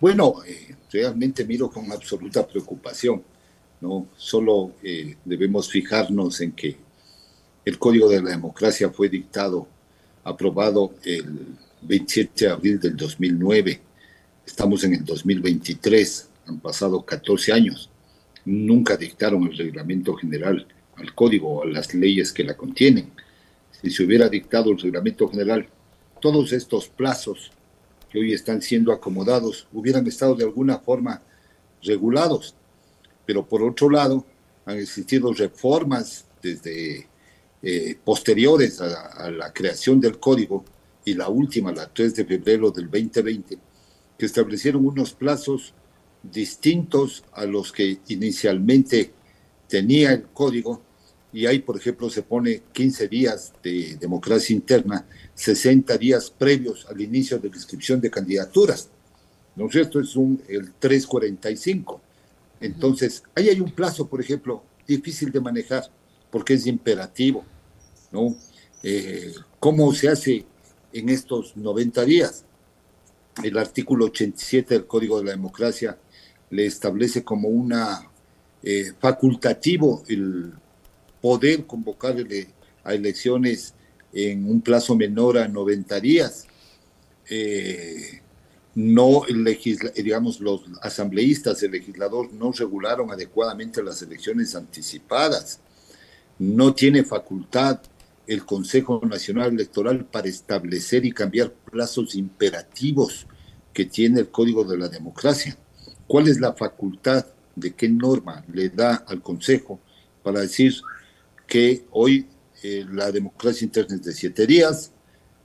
Bueno, eh, realmente miro con absoluta preocupación. No solo eh, debemos fijarnos en que el Código de la Democracia fue dictado, aprobado el 27 de abril del 2009. Estamos en el 2023, han pasado 14 años. Nunca dictaron el reglamento general, al código o a las leyes que la contienen. Si se hubiera dictado el reglamento general, todos estos plazos que hoy están siendo acomodados hubieran estado de alguna forma regulados. Pero por otro lado, han existido reformas desde eh, posteriores a, la creación del código y la última, la 3 de febrero del 2020, que establecieron unos plazos distintos a los que inicialmente tenía el código y ahí, por ejemplo, se pone 15 días de democracia interna, 60 días previos al inicio de la inscripción de candidaturas. ¿No es cierto? Es un, el 345. Entonces, ahí hay un plazo, por ejemplo, difícil de manejar, porque es imperativo, ¿no? Eh, ¿Cómo se hace en estos 90 días? El artículo 87 del Código de la Democracia le establece como una eh, facultativo el poder convocar a elecciones en un plazo menor a 90 días. Eh, no, digamos, los asambleístas, el legislador no regularon adecuadamente las elecciones anticipadas. No tiene facultad el Consejo Nacional Electoral para establecer y cambiar plazos imperativos que tiene el Código de la Democracia. ¿Cuál es la facultad de qué norma le da al Consejo para decir que hoy eh, la democracia interna es de siete días,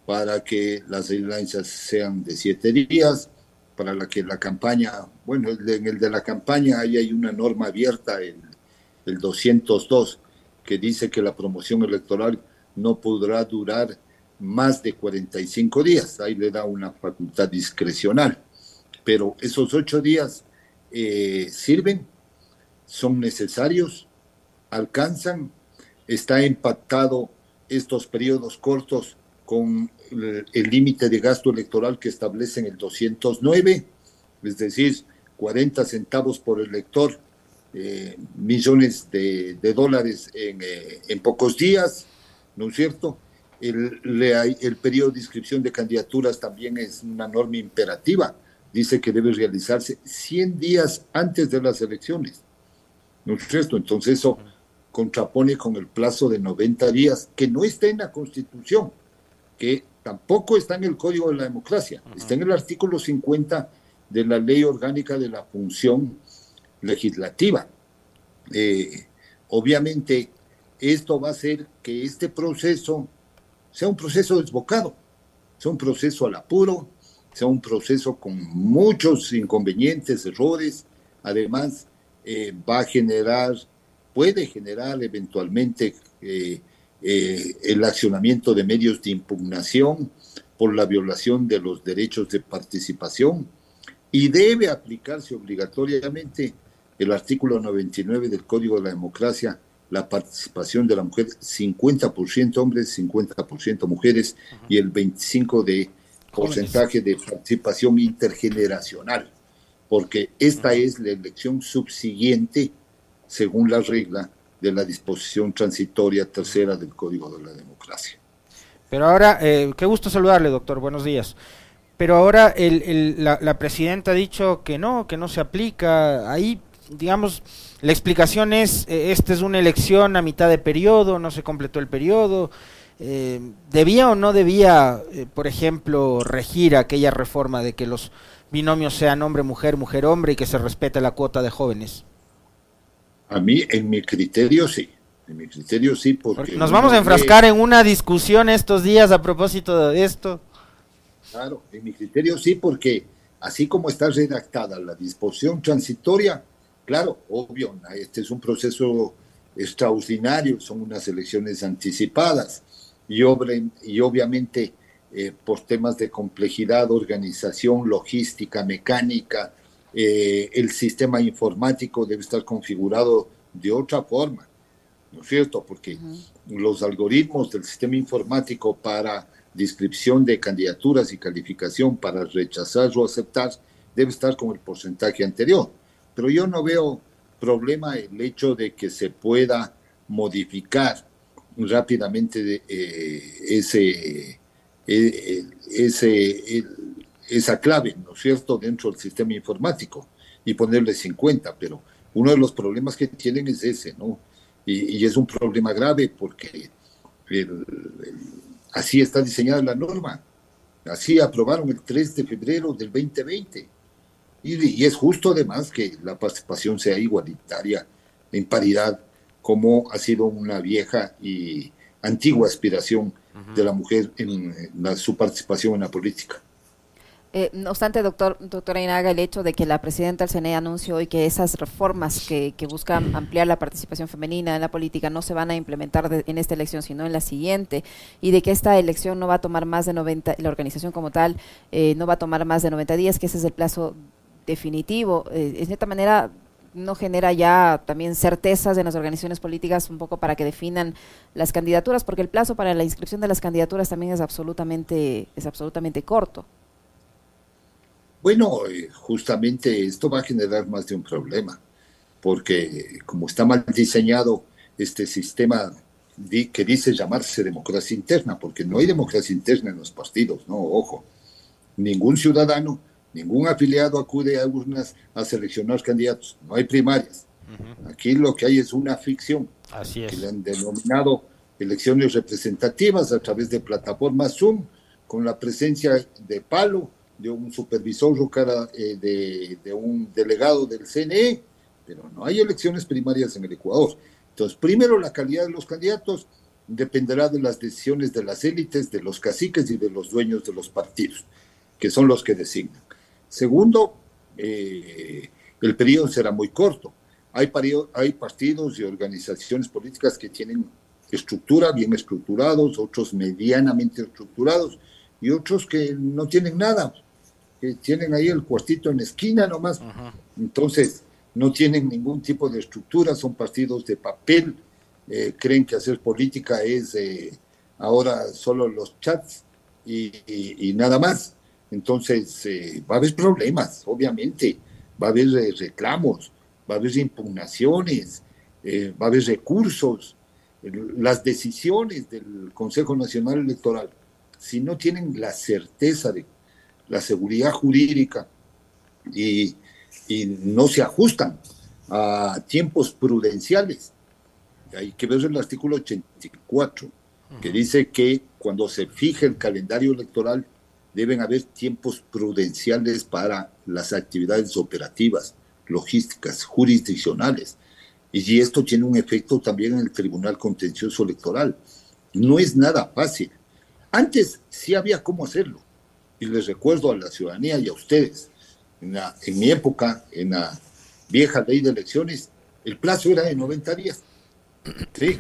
para que las alianzas sean de siete días, para la que la campaña, bueno, en el de la campaña ahí hay una norma abierta, el, el 202, que dice que la promoción electoral no podrá durar más de 45 días, ahí le da una facultad discrecional, pero esos ocho días eh, sirven, son necesarios, alcanzan está impactado estos periodos cortos con el límite de gasto electoral que establece en el 209, es decir, 40 centavos por elector, eh, millones de, dólares eh, en, pocos días, ¿no es cierto? El, el periodo de inscripción de candidaturas también es una norma imperativa, dice que debe realizarse 100 días antes de las elecciones, ¿no es cierto? Entonces eso contrapone con el plazo de 90 días, que no está en la Constitución, que tampoco está en el Código de la Democracia, está en el artículo 50 de la Ley Orgánica de la Función Legislativa. Eh, obviamente, esto va a hacer que este proceso sea un proceso desbocado, sea un proceso al apuro, sea un proceso con muchos inconvenientes, errores, además eh, va a generar puede generar eventualmente eh, eh, el accionamiento de medios de impugnación por la violación de los derechos de participación y debe aplicarse obligatoriamente el artículo 99 del Código de la Democracia, la participación de la mujer, 50% hombres, 50% mujeres y el 25% de porcentaje de participación intergeneracional, porque esta es la elección subsiguiente según la regla de la disposición transitoria tercera del Código de la Democracia. Pero ahora, eh, qué gusto saludarle, doctor, buenos días. Pero ahora el, la, presidenta ha dicho que no, que no se aplica. Ahí, digamos, la explicación es, eh, esta es una elección a mitad de periodo, no se completó el periodo. Eh, ¿Debía o no debía, por ejemplo, regir aquella reforma de que los binomios sean hombre-mujer, mujer-hombre y que se respete la cuota de jóvenes? A mí, en mi criterio, sí. En mi criterio, sí, porque... Nos vamos a enfrascar en una discusión estos días a propósito de esto. Claro, en mi criterio, sí, porque así como está redactada la disposición transitoria, claro, obvio, este es un proceso extraordinario, son unas elecciones anticipadas y, y obviamente eh, por temas de complejidad, organización, logística, mecánica, eh, el sistema informático debe estar configurado de otra forma, ¿no es cierto? Porque los algoritmos del sistema informático para descripción de candidaturas y calificación para rechazar o aceptar debe estar con el porcentaje anterior. Pero yo no veo problema el hecho de que se pueda modificar rápidamente eh, ese, eh, ese, esa clave, ¿no es cierto?, dentro del sistema informático y ponerle 50, pero uno de los problemas que tienen es ese, ¿no? Y, es un problema grave porque así está diseñada la norma. Así aprobaron el 3 de febrero del 2020. Y, es justo además que la participación sea igualitaria en paridad, como ha sido una vieja y antigua aspiración de la mujer en su participación en la política. Eh, no obstante, doctor, doctora Inaga, el hecho de que la presidenta del CNE anunció hoy que esas reformas que, buscan ampliar la participación femenina en la política no se van a implementar en esta elección, sino en la siguiente, y de que esta elección no va a tomar más de 90, la organización como tal eh, no va a tomar más de 90 días, que ese es el plazo definitivo. Eh, de esta manera no genera ya también certezas en las organizaciones políticas un poco para que definan las candidaturas, porque el plazo para la inscripción de las candidaturas también es absolutamente, es absolutamente corto. Bueno, eh, justamente esto va a generar más de un problema, porque como está mal diseñado este sistema que dice llamarse democracia interna, porque no hay democracia interna en los partidos, no, ojo, ningún ciudadano, ningún afiliado acude a urnas a seleccionar candidatos, no hay primarias. Aquí lo que hay es una ficción, Así es. que le han denominado elecciones representativas a través de plataformas Zoom, con la presencia de palo de un supervisor o cara eh, de, un delegado del CNE, pero no hay elecciones primarias en el Ecuador. Entonces, primero, la calidad de los candidatos dependerá de las decisiones de las élites, de los caciques y de los dueños de los partidos, que son los que designan. Segundo, eh, el periodo será muy corto. Hay, hay partidos y organizaciones políticas que tienen estructura, bien estructurados, otros medianamente estructurados y otros que no tienen nada que tienen ahí el cuartito en la esquina nomás. Entonces, no tienen ningún tipo de estructura, son partidos de papel, eh, creen que hacer política es eh, ahora solo los chats y, nada más. Entonces, eh, va a haber problemas, obviamente, va a haber reclamos, va a haber impugnaciones, va a haber recursos. Las decisiones del Consejo Nacional Electoral, si no tienen la certeza de la seguridad jurídica y, no se ajustan a tiempos prudenciales. Hay que ver el artículo 84, que dice que cuando se fije el calendario electoral deben haber tiempos prudenciales para las actividades operativas, logísticas, jurisdiccionales. Y esto tiene un efecto también en el Tribunal Contencioso Electoral. No es nada fácil. Antes sí había cómo hacerlo y les recuerdo a la ciudadanía y a ustedes, en, mi época, en la vieja ley de elecciones, el plazo era de 90 días. Sí.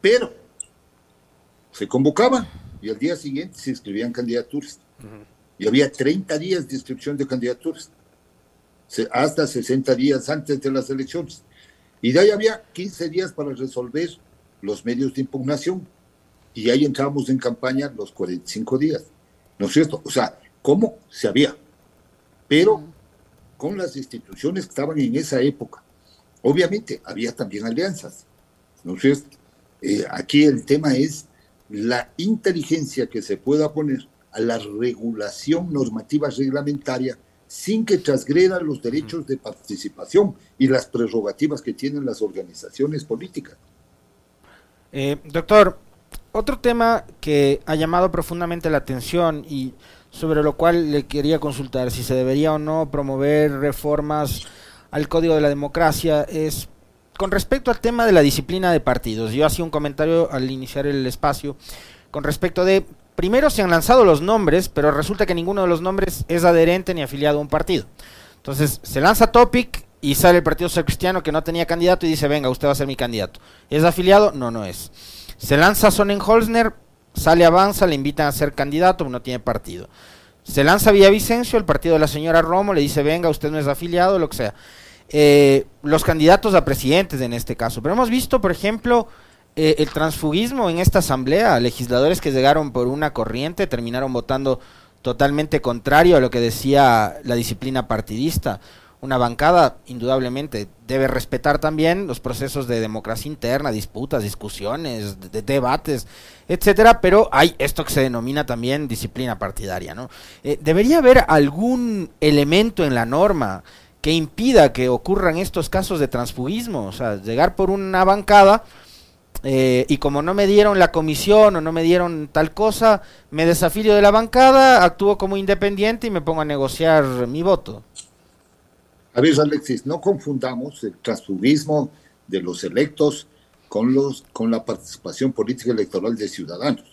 Pero se convocaba y al día siguiente se inscribían candidaturas. Y había 30 días de inscripción de candidaturas, hasta 60 días antes de las elecciones. Y de ahí había 15 días para resolver los medios de impugnación. Y ahí entramos en campaña los 45 días. ¿No es cierto? O sea, ¿cómo? Se había, pero con las instituciones que estaban en esa época. Obviamente, había también alianzas, ¿no es cierto? Eh, aquí el tema es la inteligencia que se pueda poner a la regulación normativa reglamentaria sin que transgreda los derechos de participación y las prerrogativas que tienen las organizaciones políticas. Eh, doctor, otro tema que ha llamado profundamente la atención y sobre lo cual le quería consultar si se debería o no promover reformas al Código de la Democracia es con respecto al tema de la disciplina de partidos. Yo hacía un comentario al iniciar el espacio con respecto de, primero se han lanzado los nombres, pero resulta que ninguno de los nombres es adherente ni afiliado a un partido. Entonces se lanza Topic y sale el Partido Social Cristiano que no tenía candidato y dice, venga, usted va a ser mi candidato. ¿Es afiliado? No, no es. Se lanza Sonnenholzner, sale Avanza, le invitan a ser candidato, no tiene partido. Se lanza Villavicencio, el partido de la señora Romo, le dice, venga, usted no es afiliado, lo que sea. Eh, los candidatos a presidentes en este caso. Pero hemos visto, por ejemplo, eh, el transfugismo en esta asamblea. Legisladores que llegaron por una corriente terminaron votando totalmente contrario a lo que decía la disciplina partidista. Una bancada, indudablemente, debe respetar también los procesos de democracia interna, disputas, discusiones, debates, etcétera, pero hay esto que se denomina también disciplina partidaria, ¿no? Eh, debería haber algún elemento en la norma que impida que ocurran estos casos de transfugismo, o sea, llegar por una bancada eh, y como no me dieron la comisión o no me dieron tal cosa, me desafío de la bancada, actúo como independiente y me pongo a negociar mi voto. A ver, Alexis, no confundamos el transfugismo de los electos con, los, con la participación política electoral de ciudadanos.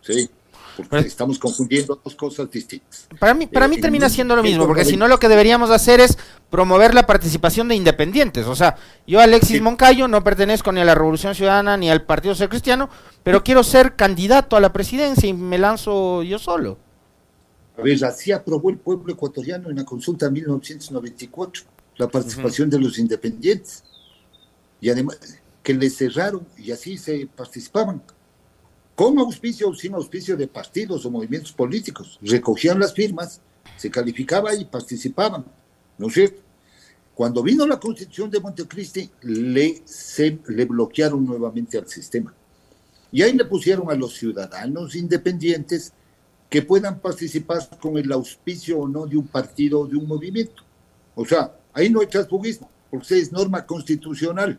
Sí, porque estamos confundiendo dos cosas distintas. Para mí, para mí eh, termina siendo lo mismo, porque si no lo que deberíamos hacer es promover la participación de independientes. O sea, yo Alexis Moncayo no pertenezco ni a la Revolución Ciudadana ni al Partido Ser Cristiano, pero quiero ser candidato a la presidencia y me lanzo yo solo. A ver, así aprobó el pueblo ecuatoriano en la consulta de 1994, la participación de los independientes. Y además que les cerraron y así se participaban con auspicio o sin auspicio de partidos o movimientos políticos. Recogían las firmas, se calificaba y participaban, ¿no es cierto? Cuando vino la constitución de Montecristi, le, se, le bloquearon nuevamente al sistema. Y ahí le pusieron a los ciudadanos independientes que puedan participar con el auspicio o no de un partido o de un movimiento. O sea, ahí no hay transfugismo, porque es norma constitucional.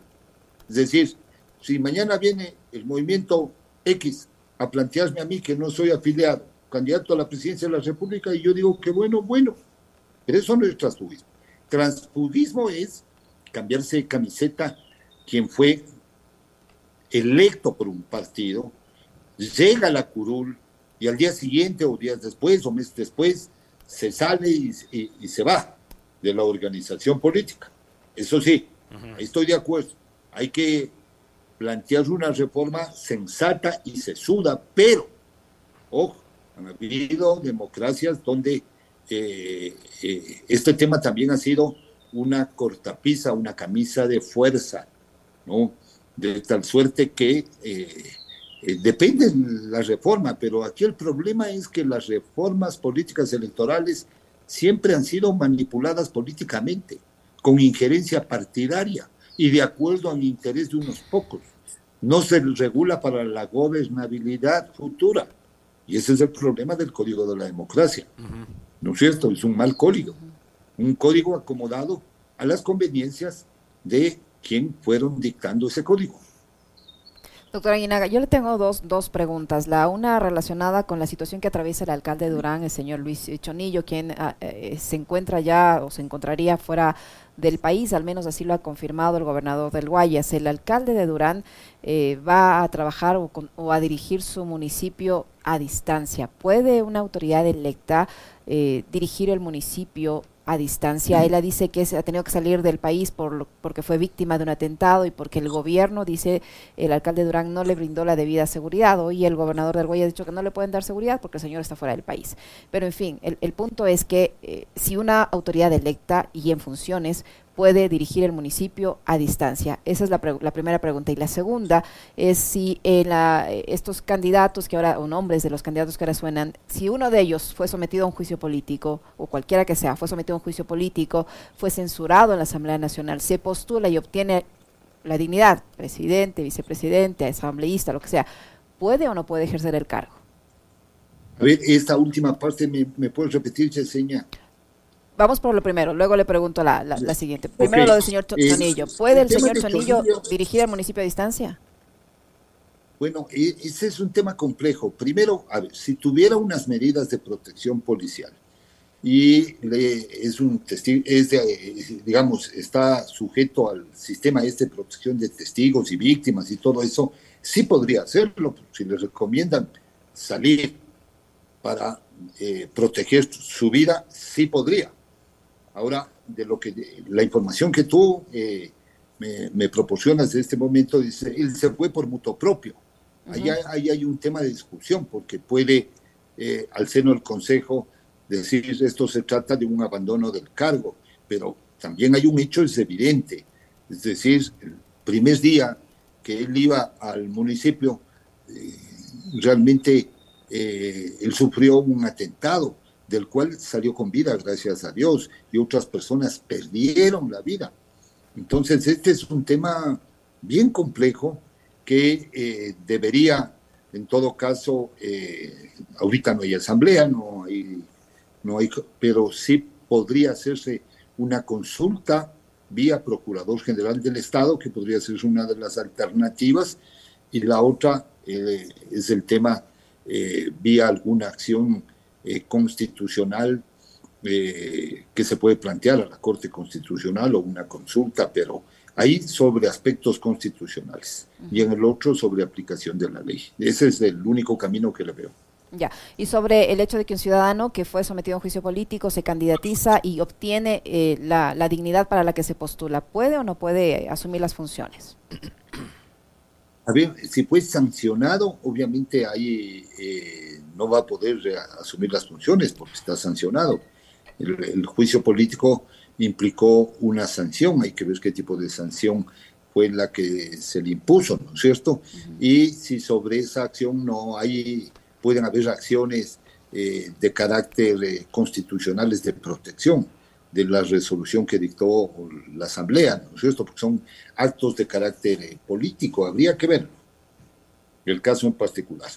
Es decir, si mañana viene el movimiento X a plantearme a mí que no soy afiliado, candidato a la presidencia de la República, y yo digo que bueno, bueno, pero eso no es transfugismo. Transfugismo es cambiarse de camiseta quien fue electo por un partido, llega a la curul y al día siguiente o días después o meses después se sale y, se va de la organización política. Eso sí, estoy de acuerdo. Hay que plantear una reforma sensata y sesuda, pero, ojo, han habido democracias donde eh, eh, este tema también ha sido una cortapisa, una camisa de fuerza, ¿no? De tal suerte que eh, depende de la reforma, pero aquí el problema es que las reformas políticas electorales siempre han sido manipuladas políticamente, con injerencia partidaria y de acuerdo al interés de unos pocos. No se regula para la gobernabilidad futura. Y ese es el problema del código de la democracia. ¿No es cierto? Es un mal código. Un código acomodado a las conveniencias de quien fueron dictando ese código. Doctora Aguinaga, yo le tengo dos, dos preguntas. La una relacionada con la situación que atraviesa el alcalde de Durán, el señor Luis Chonillo, quien ah, eh, se encuentra ya o se encontraría fuera del país, al menos así lo ha confirmado el gobernador del Guayas. El alcalde de Durán eh, va a trabajar o, o, a dirigir su municipio a distancia. ¿Puede una autoridad electa eh, dirigir el municipio a distancia. Ella dice que ha tenido que salir del país por, porque fue víctima de un atentado y porque el gobierno, dice el alcalde Durán, no le brindó la debida seguridad. Hoy el gobernador del Guaya ha dicho que no le pueden dar seguridad porque el señor está fuera del país. Pero en fin, el, punto es que eh, si una autoridad electa y en funciones puede dirigir el municipio a distancia? Esa es la, la primera pregunta. Y la segunda es si en la, estos candidatos que ahora, o nombres de los candidatos que ahora suenan, si uno de ellos fue sometido a un juicio político, o cualquiera que sea, fue sometido a un juicio político, fue censurado en la Asamblea Nacional, se postula y obtiene la dignidad, presidente, vicepresidente, asambleísta, lo que sea, ¿puede o no puede ejercer el cargo? A ver, esta última parte, ¿me, puedes repetir, Cheseña? Vamos por lo primero, luego le pregunto la, la, siguiente. Primero lo del señor Chonillo. ¿Puede el señor Chonillo, dirigir al municipio a distancia? Bueno, e, ese es un tema complejo. Primero, a ver, si tuviera unas medidas de protección policial y es un testigo, es digamos, está sujeto al sistema este de protección de testigos y víctimas y todo eso, sí podría hacerlo. Si le recomiendan salir para eh, proteger su vida, sí podría. Ahora, de lo que la información que tú eh, me, proporcionas de este momento, dice, él se fue por mutuo propio. Ahí, hay un tema de discusión, porque puede, eh, al seno del Consejo, decir esto se trata de un abandono del cargo, pero también hay un hecho, es evidente. Es decir, el primer día que él iba al municipio, eh, realmente eh, él sufrió un atentado del cual salió con vida, gracias a Dios, y otras personas perdieron la vida. Entonces, este es un tema bien complejo que eh, debería, en todo caso, eh, ahorita no hay asamblea, no hay, no hay, pero sí podría hacerse una consulta vía Procurador General del Estado, que podría ser una de las alternativas, y la otra eh, es el tema vía alguna acción constitucional que se puede plantear a la Corte Constitucional o una consulta, pero ahí sobre aspectos constitucionales y en el otro sobre aplicación de la ley. Ese es el único camino que le veo. Ya, y sobre el hecho de que un ciudadano que fue sometido a un juicio político se candidatiza y obtiene eh, la, dignidad para la que se postula, ¿puede o no puede asumir las funciones? A ver, si fue sancionado, obviamente eh, no va a poder asumir las funciones porque está sancionado. el juicio político implicó una sanción, hay que ver qué tipo de sanción fue la que se le impuso, ¿no es cierto? Y si sobre esa acción no hay, pueden haber acciones eh, de carácter eh, constitucionales de protección de la resolución que dictó la Asamblea, ¿no es cierto? Porque son actos de carácter eh, político, habría que ver el caso en particular.